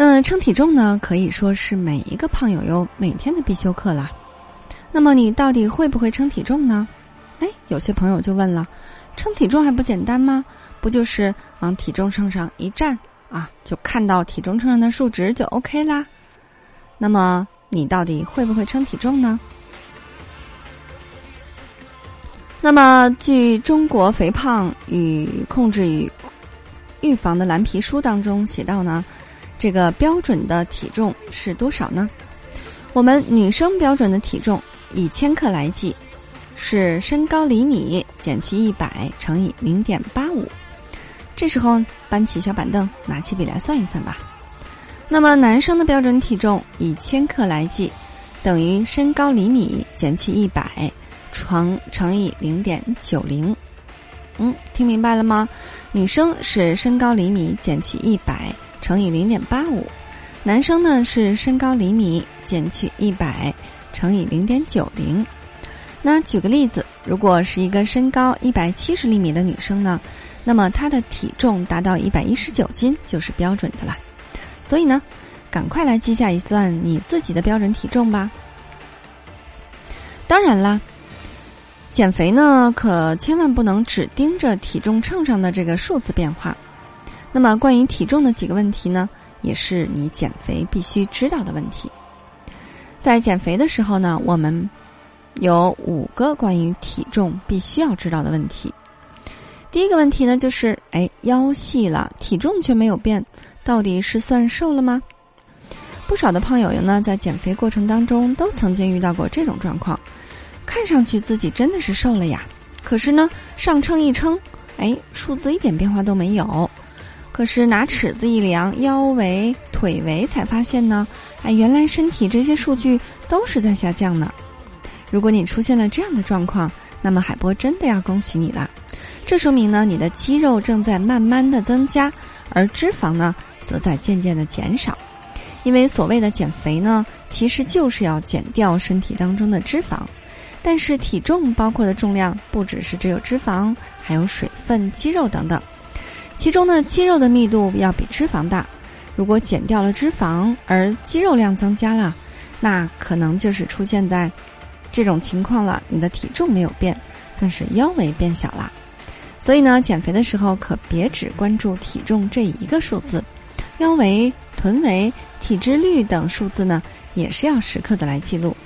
那称体重呢，可以说是每一个胖友友每天的必修课啦。那么你到底会不会称体重呢？哎，有些朋友就问了：称体重还不简单吗？不就是往体重秤上一站啊，就看到体重秤上的数值就 OK 啦？那么你到底会不会称体重呢？那么，据《中国肥胖与控制与预防的蓝皮书》当中写到呢。这个标准的体重是多少呢？我们女生标准的体重以千克来计，是身高厘米减去一百乘以零点八五。这时候搬起小板凳，拿起笔来算一算吧。那么男生的标准体重以千克来计，等于身高厘米减去一百乘乘以零点九零。嗯，听明白了吗？女生是身高厘米减去一百。乘以零点八五，男生呢是身高厘米减去一百乘以零点九零。那举个例子，如果是一个身高一百七十厘米的女生呢，那么她的体重达到一百一十九斤就是标准的了。所以呢，赶快来记下一算你自己的标准体重吧。当然啦，减肥呢可千万不能只盯着体重秤上的这个数字变化。那么，关于体重的几个问题呢，也是你减肥必须知道的问题。在减肥的时候呢，我们有五个关于体重必须要知道的问题。第一个问题呢，就是哎，腰细了，体重却没有变，到底是算瘦了吗？不少的胖友友呢，在减肥过程当中都曾经遇到过这种状况，看上去自己真的是瘦了呀，可是呢，上称一称，哎，数字一点变化都没有。可是拿尺子一量腰围、腿围，才发现呢，哎，原来身体这些数据都是在下降呢。如果你出现了这样的状况，那么海波真的要恭喜你了。这说明呢，你的肌肉正在慢慢的增加，而脂肪呢，则在渐渐的减少。因为所谓的减肥呢，其实就是要减掉身体当中的脂肪。但是体重包括的重量不只是只有脂肪，还有水分、肌肉等等。其中呢，肌肉的密度要比脂肪大。如果减掉了脂肪，而肌肉量增加了，那可能就是出现在这种情况了。你的体重没有变，但是腰围变小了。所以呢，减肥的时候可别只关注体重这一个数字，腰围、臀围、体脂率等数字呢，也是要时刻的来记录，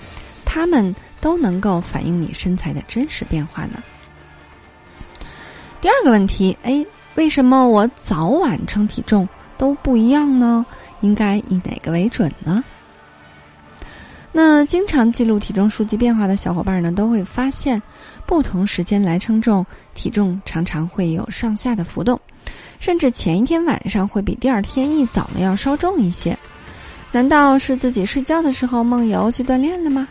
它们都能够反映你身材的真实变化呢。第二个问题，哎。为什么我早晚称体重都不一样呢？应该以哪个为准呢？那经常记录体重数据变化的小伙伴呢，都会发现，不同时间来称重，体重常常会有上下的浮动，甚至前一天晚上会比第二天一早呢要稍重一些。难道是自己睡觉的时候梦游去锻炼了吗？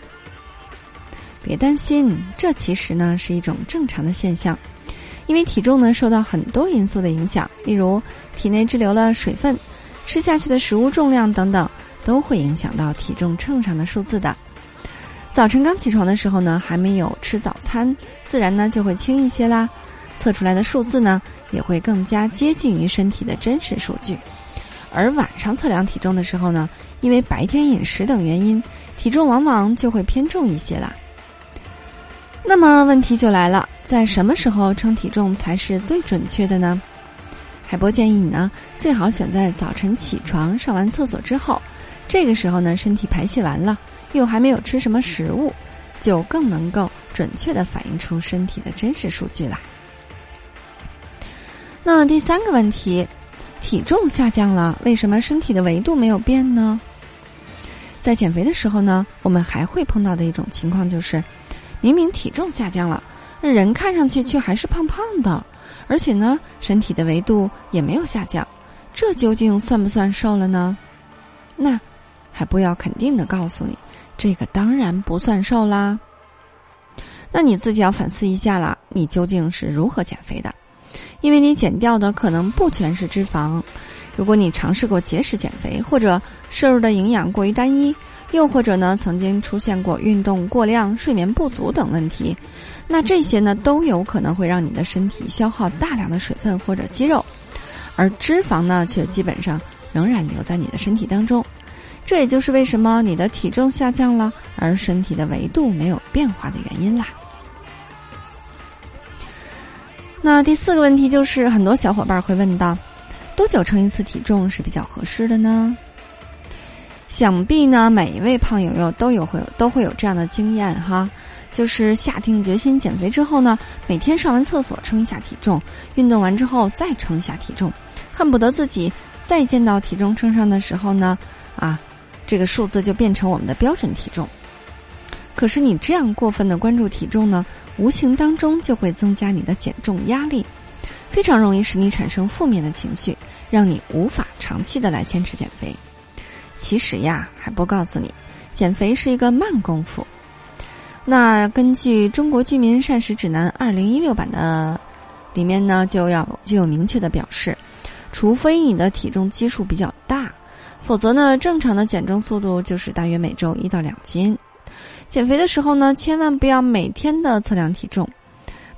别担心，这其实呢是一种正常的现象。因为体重呢受到很多因素的影响，例如体内滞留了水分、吃下去的食物重量等等，都会影响到体重秤上的数字的。早晨刚起床的时候呢，还没有吃早餐，自然呢就会轻一些啦，测出来的数字呢也会更加接近于身体的真实数据。而晚上测量体重的时候呢，因为白天饮食等原因，体重往往就会偏重一些啦。那么问题就来了，在什么时候称体重才是最准确的呢？海波建议你呢，最好选在早晨起床、上完厕所之后，这个时候呢，身体排泄完了，又还没有吃什么食物，就更能够准确的反映出身体的真实数据了。那第三个问题，体重下降了，为什么身体的维度没有变呢？在减肥的时候呢，我们还会碰到的一种情况就是。明明体重下降了，人看上去却还是胖胖的，而且呢，身体的维度也没有下降。这究竟算不算瘦了呢？那还不要肯定的告诉你，这个当然不算瘦啦。那你自己要反思一下了，你究竟是如何减肥的？因为你减掉的可能不全是脂肪。如果你尝试过节食减肥，或者摄入的营养过于单一，又或者呢曾经出现过运动过量、睡眠不足等问题，那这些呢都有可能会让你的身体消耗大量的水分或者肌肉，而脂肪呢却基本上仍然留在你的身体当中。这也就是为什么你的体重下降了，而身体的维度没有变化的原因啦。那第四个问题就是，很多小伙伴会问到，多久称一次体重是比较合适的呢？想必呢，每一位胖友友都有会都会有这样的经验哈，就是下定决心减肥之后呢，每天上完厕所称一下体重，运动完之后再称一下体重，恨不得自己再见到体重秤上的时候呢，啊，这个数字就变成我们的标准体重。可是你这样过分的关注体重呢？无形当中就会增加你的减重压力，非常容易使你产生负面的情绪，让你无法长期的来坚持减肥。其实呀，海波告诉你，减肥是一个慢功夫。那根据《中国居民膳食指南》二零一六版的里面呢，就要就有明确的表示，除非你的体重基数比较大，否则呢，正常的减重速度就是大约每周一到两斤。减肥的时候呢，千万不要每天的测量体重，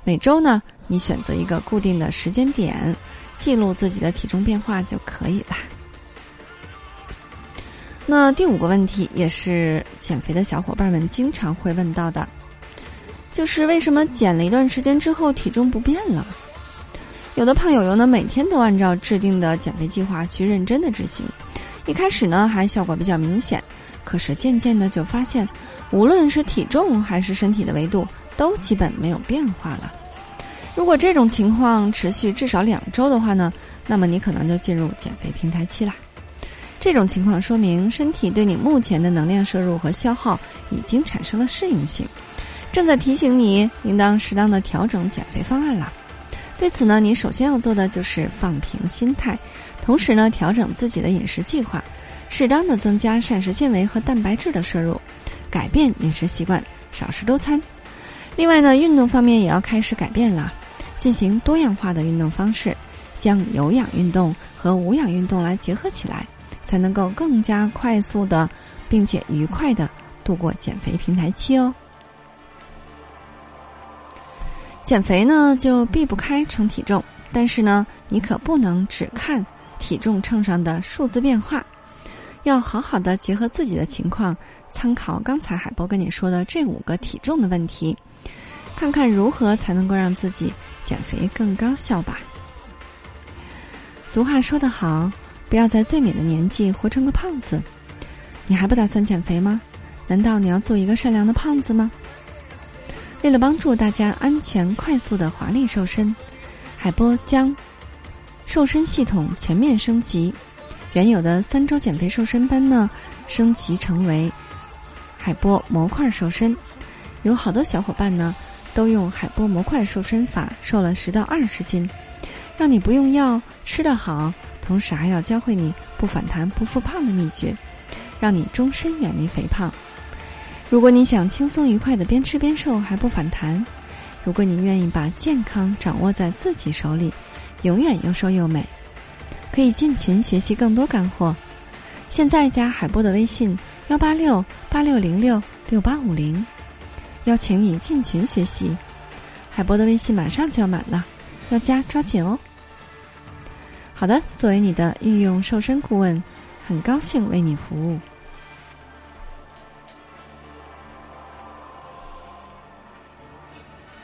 每周呢，你选择一个固定的时间点，记录自己的体重变化就可以啦。那第五个问题也是减肥的小伙伴们经常会问到的，就是为什么减了一段时间之后体重不变了？有的胖友友呢，每天都按照制定的减肥计划去认真的执行，一开始呢还效果比较明显，可是渐渐的就发现。无论是体重还是身体的维度，都基本没有变化了。如果这种情况持续至少两周的话呢，那么你可能就进入减肥平台期啦。这种情况说明身体对你目前的能量摄入和消耗已经产生了适应性，正在提醒你应当适当的调整减肥方案了。对此呢，你首先要做的就是放平心态，同时呢，调整自己的饮食计划，适当的增加膳食纤维和蛋白质的摄入。改变饮食习惯，少食多餐。另外呢，运动方面也要开始改变了，进行多样化的运动方式，将有氧运动和无氧运动来结合起来，才能够更加快速的，并且愉快的度过减肥平台期哦。减肥呢，就避不开称体重，但是呢，你可不能只看体重秤上的数字变化。要好好的结合自己的情况，参考刚才海波跟你说的这五个体重的问题，看看如何才能够让自己减肥更高效吧。俗话说得好，不要在最美的年纪活成个胖子。你还不打算减肥吗？难道你要做一个善良的胖子吗？为了帮助大家安全、快速的华丽瘦身，海波将瘦身系统全面升级。原有的三周减肥瘦身班呢，升级成为海波模块瘦身，有好多小伙伴呢都用海波模块瘦身法瘦了十到二十斤，让你不用药吃得好，同时还要教会你不反弹不复胖的秘诀，让你终身远离肥胖。如果你想轻松愉快的边吃边瘦还不反弹，如果你愿意把健康掌握在自己手里，永远又瘦又美。可以进群学习更多干货，现在加海波的微信幺八六八六零六六八五零，邀请你进群学习。海波的微信马上就要满了，要加抓紧哦。好的，作为你的御用瘦身顾问，很高兴为你服务。